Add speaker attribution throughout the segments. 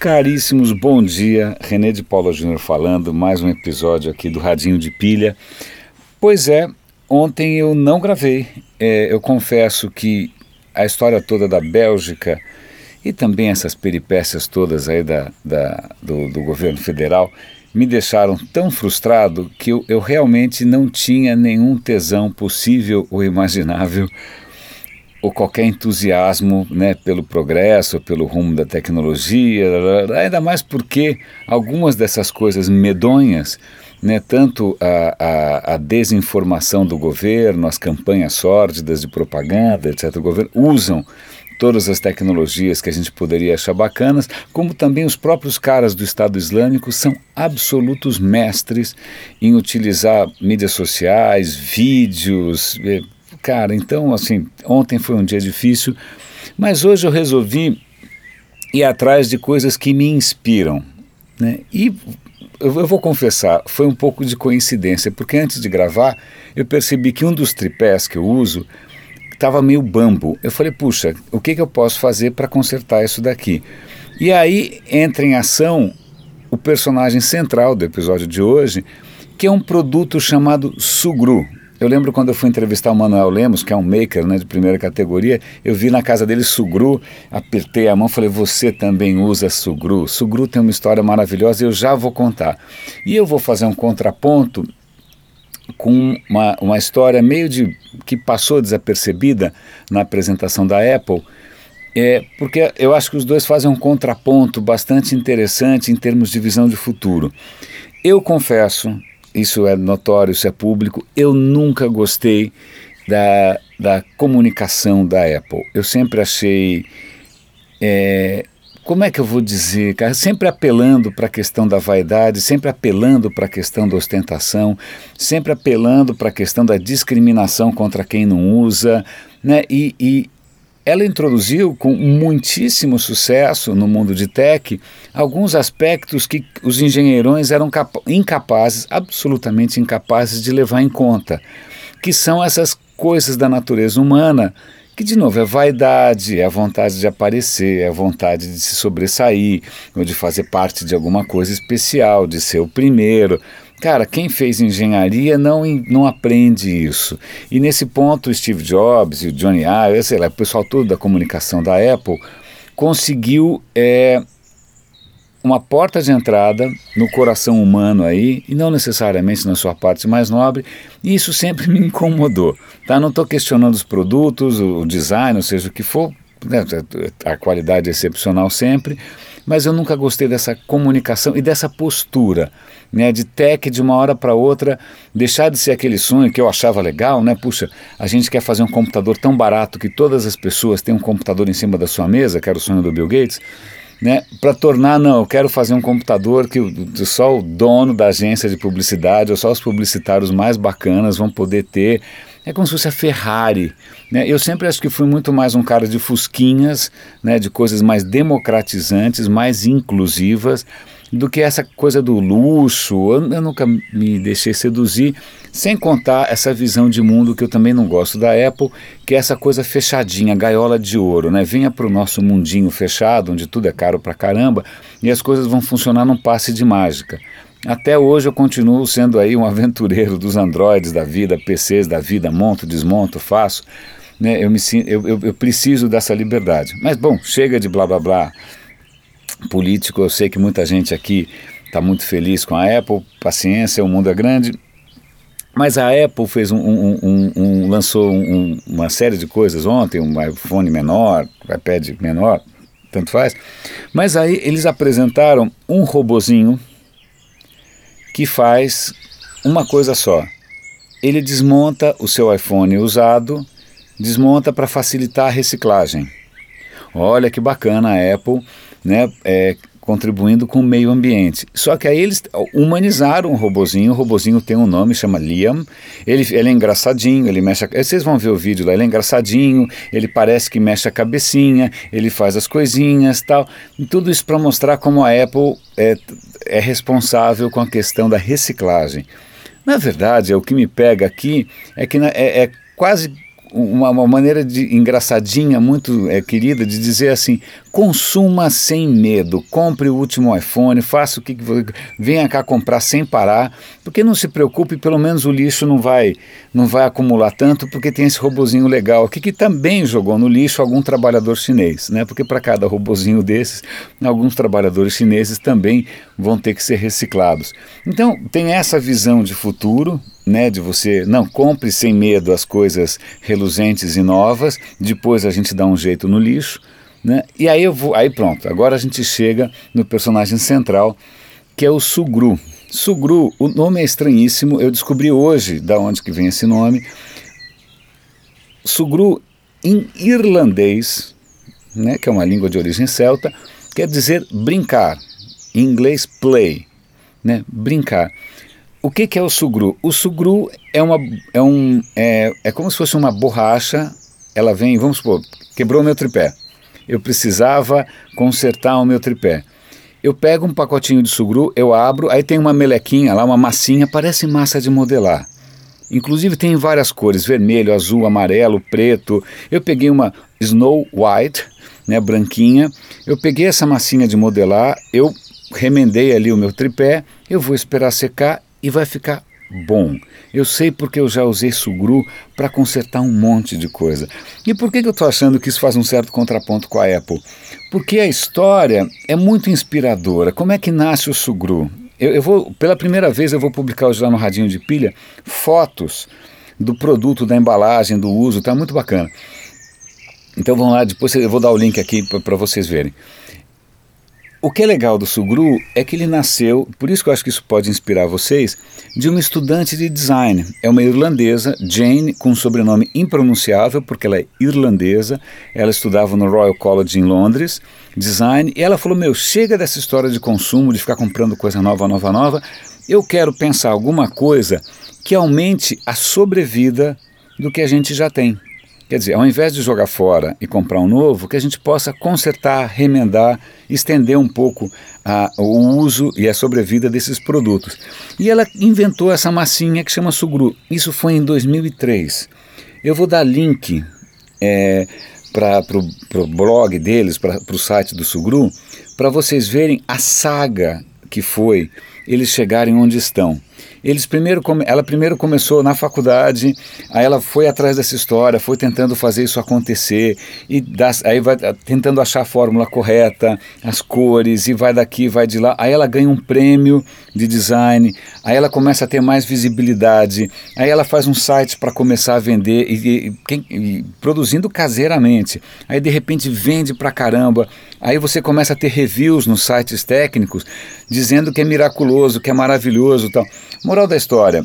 Speaker 1: Caríssimos, bom dia. René de Paula Júnior falando, mais um episódio aqui do Radinho de Pilha. Pois é, ontem eu não gravei. É, eu confesso que a história toda da Bélgica e também essas peripécias todas aí da, da do, do, governo federal me deixaram tão frustrado que eu, eu realmente não tinha nenhum tesão possível ou imaginável ou qualquer entusiasmo né, pelo progresso, pelo rumo da tecnologia, ainda mais porque algumas dessas coisas medonhas, né, tanto a, a, a, desinformação do governo, as campanhas sórdidas de propaganda, etc., o governo usam todas as tecnologias que a gente poderia achar bacanas, como também os próprios caras do Estado Islâmico são absolutos mestres em utilizar mídias sociais, vídeos, eh, Cara, então, assim, ontem foi um dia difícil, mas hoje eu resolvi ir atrás de coisas que me inspiram. Né? E eu, vou confessar, foi um pouco de coincidência, porque antes de gravar, eu percebi que um dos tripés que eu uso estava meio bambo. Eu falei, puxa, o que, que eu posso fazer para consertar isso daqui? E aí entra em ação o personagem central do episódio de hoje, que é um produto chamado Sugru. Eu lembro quando eu fui entrevistar o Manuel Lemos, que é um maker né, de primeira categoria, eu vi na casa dele Sugru, apertei a mão falei, você também usa Sugru. Sugru tem uma história maravilhosa e eu já vou contar. E eu vou fazer um contraponto com uma, uma história meio de que passou desapercebida na apresentação da Apple, é, porque eu acho que os dois fazem um contraponto bastante interessante em termos de visão de futuro. Eu confesso isso é notório, isso é público. Eu nunca gostei da, da comunicação da Apple. Eu sempre achei. É, como é que eu vou dizer, cara? Sempre apelando para a questão da vaidade, sempre apelando para a questão da ostentação, sempre apelando para a questão da discriminação contra quem não usa, né? E, e ela introduziu com muitíssimo sucesso no mundo de tech alguns aspectos que os engenheirões eram incapazes, absolutamente incapazes de levar em conta, que são essas coisas da natureza humana que de novo é vaidade, é a vontade de aparecer, é a vontade de se sobressair, ou de fazer parte de alguma coisa especial, de ser o primeiro. Cara, quem fez engenharia não, não aprende isso. E nesse ponto, o Steve Jobs e o Johnny Ive, sei lá, o pessoal todo da comunicação da Apple, conseguiu é, uma porta de entrada no coração humano aí, e não necessariamente na sua parte mais nobre, e isso sempre me incomodou. Tá? Não estou questionando os produtos, o design, ou seja, o que for, né, a qualidade é excepcional sempre, mas eu nunca gostei dessa comunicação e dessa postura, né, de tech de uma hora para outra, deixar de ser aquele sonho que eu achava legal, né? Puxa, a gente quer fazer um computador tão barato que todas as pessoas têm um computador em cima da sua mesa, que era o sonho do Bill Gates né, para tornar, não, eu quero fazer um computador que só o dono da agência de publicidade ou só os publicitários mais bacanas vão poder ter. É como se fosse a Ferrari. Né? Eu sempre acho que fui muito mais um cara de fusquinhas, né, de coisas mais democratizantes, mais inclusivas, do que essa coisa do luxo. Eu, eu, nunca me deixei seduzir, sem contar essa visão de mundo que eu também não gosto da Apple, que é essa coisa fechadinha, gaiola de ouro, né? Venha para o nosso mundinho fechado, onde tudo é caro pra caramba, e as coisas vão funcionar num passe de mágica. Até hoje eu continuo sendo aí um aventureiro dos androides da vida, PCs da vida, monto, desmonto, faço. Né? Eu, me, eu, eu, eu preciso dessa liberdade. Mas bom, chega de blá blá blá político. Eu sei que muita gente aqui está muito feliz com a Apple, paciência, o mundo é grande. Mas a Apple fez um, um, um, lançou uma série de coisas ontem, um iPhone menor, iPad menor, tanto faz. Mas aí eles apresentaram um robozinho que faz uma coisa só. Ele desmonta o seu iPhone usado, desmonta para facilitar a reciclagem. Olha que bacana a Apple né, é, contribuindo com o meio ambiente. Só que aí eles humanizaram o robozinho, o robozinho tem um nome, chama Liam, ele, ele é engraçadinho, ele mexe, a, vocês vão ver o vídeo lá, ele é engraçadinho, ele parece que mexe a cabecinha, ele faz as coisinhas tal, e tudo isso para mostrar como a Apple é, é responsável com a questão da reciclagem. Na verdade, o que me pega aqui é que é, é quase uma, uma, maneira de engraçadinha, muito é, querida, de dizer assim: consuma sem medo, compre o último iPhone, faça o que venha cá comprar sem parar, porque não se preocupe, pelo menos o lixo não vai não vai acumular tanto, porque tem esse robozinho legal aqui que também jogou no lixo algum trabalhador chinês, né? Porque para cada robozinho desses, alguns trabalhadores chineses também vão ter que ser reciclados. Então tem essa visão de futuro né, de você, não, compre sem medo as coisas reluzentes e novas, depois a gente dá um jeito no lixo, né? E aí eu vou, aí pronto, agora a gente chega no personagem central, que é o Sugru. Sugru, o nome é estranhíssimo, eu descobri hoje da onde que vem esse nome. Sugru em irlandês, né, que é uma língua de origem celta, quer dizer brincar. Em inglês play, né, brincar. O que, que, é o sugru? O sugru é, uma, é, um, é, é como se fosse uma borracha, ela vem, vamos supor, quebrou meu tripé. Eu precisava consertar o meu tripé. Eu pego um pacotinho de sugru, eu abro, aí tem uma melequinha lá, uma massinha, parece massa de modelar. Inclusive tem várias cores, vermelho, azul, amarelo, preto. Eu peguei uma Snow White, né, branquinha. Eu peguei essa massinha de modelar, eu remendei ali o meu tripé, eu vou esperar secar e vai ficar bom. Eu sei porque eu já usei Sugru para consertar um monte de coisa. E por que, que eu estou achando que isso faz um certo contraponto com a Apple? Porque a história é muito inspiradora. Como é que nasce o Sugru? Eu, eu vou, pela primeira vez, eu vou publicar hoje lá no Radinho de Pilha fotos do produto, da embalagem, do uso, está muito bacana. Então vamos lá, depois eu vou dar o link aqui para vocês verem. O que é legal do Sugru é que ele nasceu, por isso que eu acho que isso pode inspirar vocês, de uma estudante de design. É uma irlandesa, Jane, com um sobrenome impronunciável, porque ela é irlandesa. Ela estudava no Royal College em Londres, design, e ela falou: Meu, chega dessa história de consumo, de ficar comprando coisa nova, nova, nova. Eu quero pensar alguma coisa que aumente a sobrevida do que a gente já tem. Quer dizer, ao invés de jogar fora e comprar um novo, que a gente possa consertar, remendar, estender um pouco a, o uso e a sobrevida desses produtos. E ela inventou essa massinha que chama Sugru. Isso foi em 2003. Eu vou dar link é, para o blog deles, para o site do Sugru, para vocês verem a saga que foi eles chegarem onde estão. Eles primeiro, ela primeiro começou na faculdade, aí ela foi atrás dessa história, foi tentando fazer isso acontecer, e aí vai tentando achar a fórmula correta, as cores, e vai daqui, vai de lá. Aí ela ganha um prêmio de design, aí ela começa a ter mais visibilidade, aí ela faz um site para começar a vender, e, e, e, produzindo caseiramente. Aí de repente vende para caramba, aí você começa a ter reviews nos sites técnicos dizendo que é miraculoso, que é maravilhoso tal. Moral da história,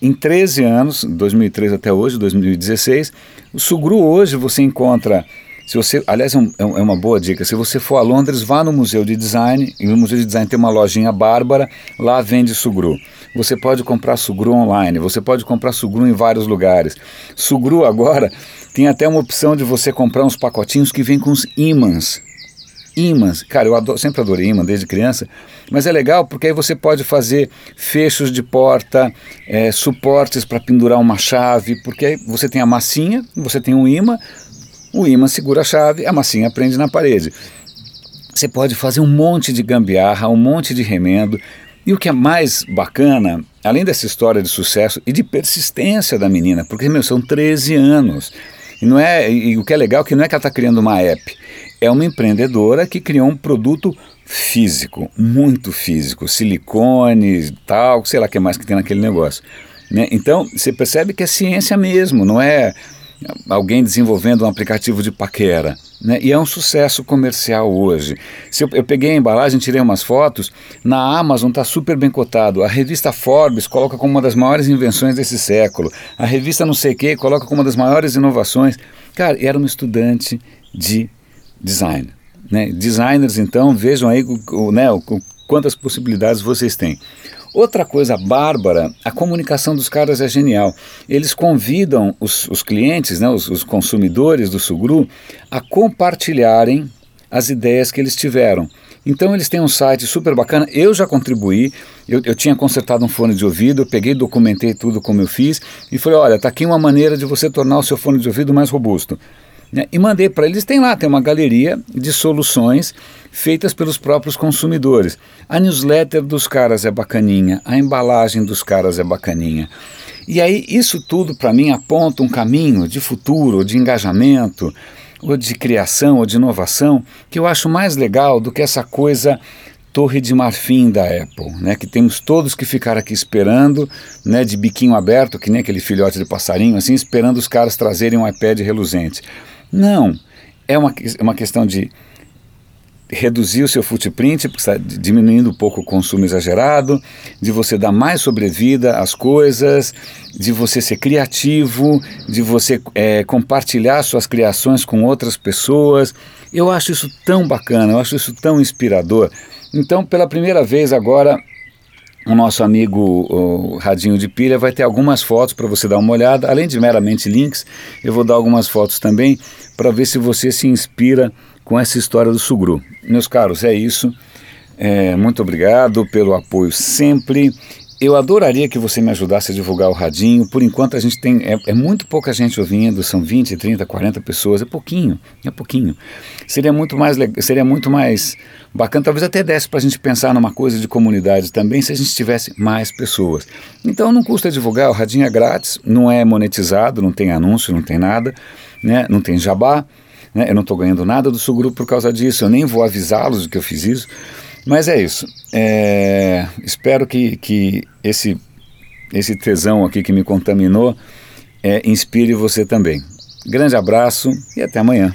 Speaker 1: em 13 anos, 2003 até hoje, 2016, o Sugru hoje você encontra, se você, aliás é, um, é, é uma boa dica, se você for a Londres, vá no Museu de Design, e no Museu de Design tem uma lojinha bárbara, lá vende Sugru. Você pode comprar Sugru online, você pode comprar Sugru em vários lugares. Sugru agora tem até uma opção de você comprar uns pacotinhos que vêm com os ímãs ímãs. Cara, eu adoro, sempre adorei ímã desde criança, mas é legal porque aí você pode fazer fechos de porta, é, suportes para pendurar uma chave, porque aí você tem a massinha, você tem um ímã, o ímã segura a chave, a massinha prende na parede. Você pode fazer um monte de gambiarra, um monte de remendo. E o que é mais bacana, além dessa história de sucesso e de persistência da menina, porque meu, são 13 anos. E, não é, e o que é legal é que não é que ela está criando uma app, é uma empreendedora que criou um produto físico, muito físico, silicone, tal, sei lá o que mais que tem naquele negócio. Né? Então, você percebe que é ciência mesmo, não é alguém desenvolvendo um aplicativo de paquera. Né? E é um sucesso comercial hoje. Se eu, eu peguei a embalagem, tirei umas fotos, na Amazon está super bem cotado. A revista Forbes coloca como uma das maiores invenções desse século. A revista não sei o que coloca como uma das maiores inovações. Cara, era um estudante de design. Né? Designers, então, vejam aí o, né, o, quantas possibilidades vocês têm. Outra coisa bárbara, a comunicação dos caras é genial. Eles convidam os, os clientes, né, os, os consumidores do Sugru, a compartilharem as ideias que eles tiveram. Então eles têm um site super bacana. Eu já contribuí, eu, eu tinha consertado um fone de ouvido, eu peguei, documentei tudo como eu fiz e falei: olha, está aqui uma maneira de você tornar o seu fone de ouvido mais robusto. Né? E mandei para eles, tem lá, tem uma galeria de soluções feitas pelos próprios consumidores. A newsletter dos caras é bacaninha, a embalagem dos caras é bacaninha. E aí isso tudo para mim aponta um caminho de futuro, de engajamento, ou de criação, ou de inovação, que eu acho mais legal do que essa coisa torre de marfim da Apple, né, que temos todos que ficar aqui esperando, né, de biquinho aberto, que nem aquele filhote de passarinho, assim, esperando os caras trazerem um iPad reluzente. Não, é uma, uma questão de reduzir o seu footprint, porque está diminuindo um pouco o consumo exagerado, de você dar mais sobrevida às coisas, de você ser criativo, de você é, compartilhar suas criações com outras pessoas. Eu acho isso tão bacana, eu acho isso tão inspirador. Então, pela primeira vez agora, o nosso amigo Radinho de Pilha vai ter algumas fotos para você dar uma olhada, além de meramente links, eu vou dar algumas fotos também para ver se você se inspira com essa história do Sugru. Meus caros, é isso. É, muito obrigado pelo apoio sempre eu adoraria que você me ajudasse a divulgar o radinho. Por enquanto a gente tem é, é, muito pouca gente ouvindo, são 20, 30, 40 pessoas, é pouquinho, é pouquinho. Seria muito mais seria muito mais bacana, talvez até desse para a gente pensar numa coisa de comunidade também, se a gente tivesse mais pessoas. Então não custa divulgar, o radinho é grátis, não é monetizado, não tem anúncio, não tem nada, né? Não tem jabá, né? Eu não estou ganhando nada do seu grupo por causa disso, eu nem vou avisá-los de que eu fiz isso. Mas é isso. É, espero que, que esse, esse tesão aqui que me contaminou é, inspire você também. Grande abraço e até amanhã.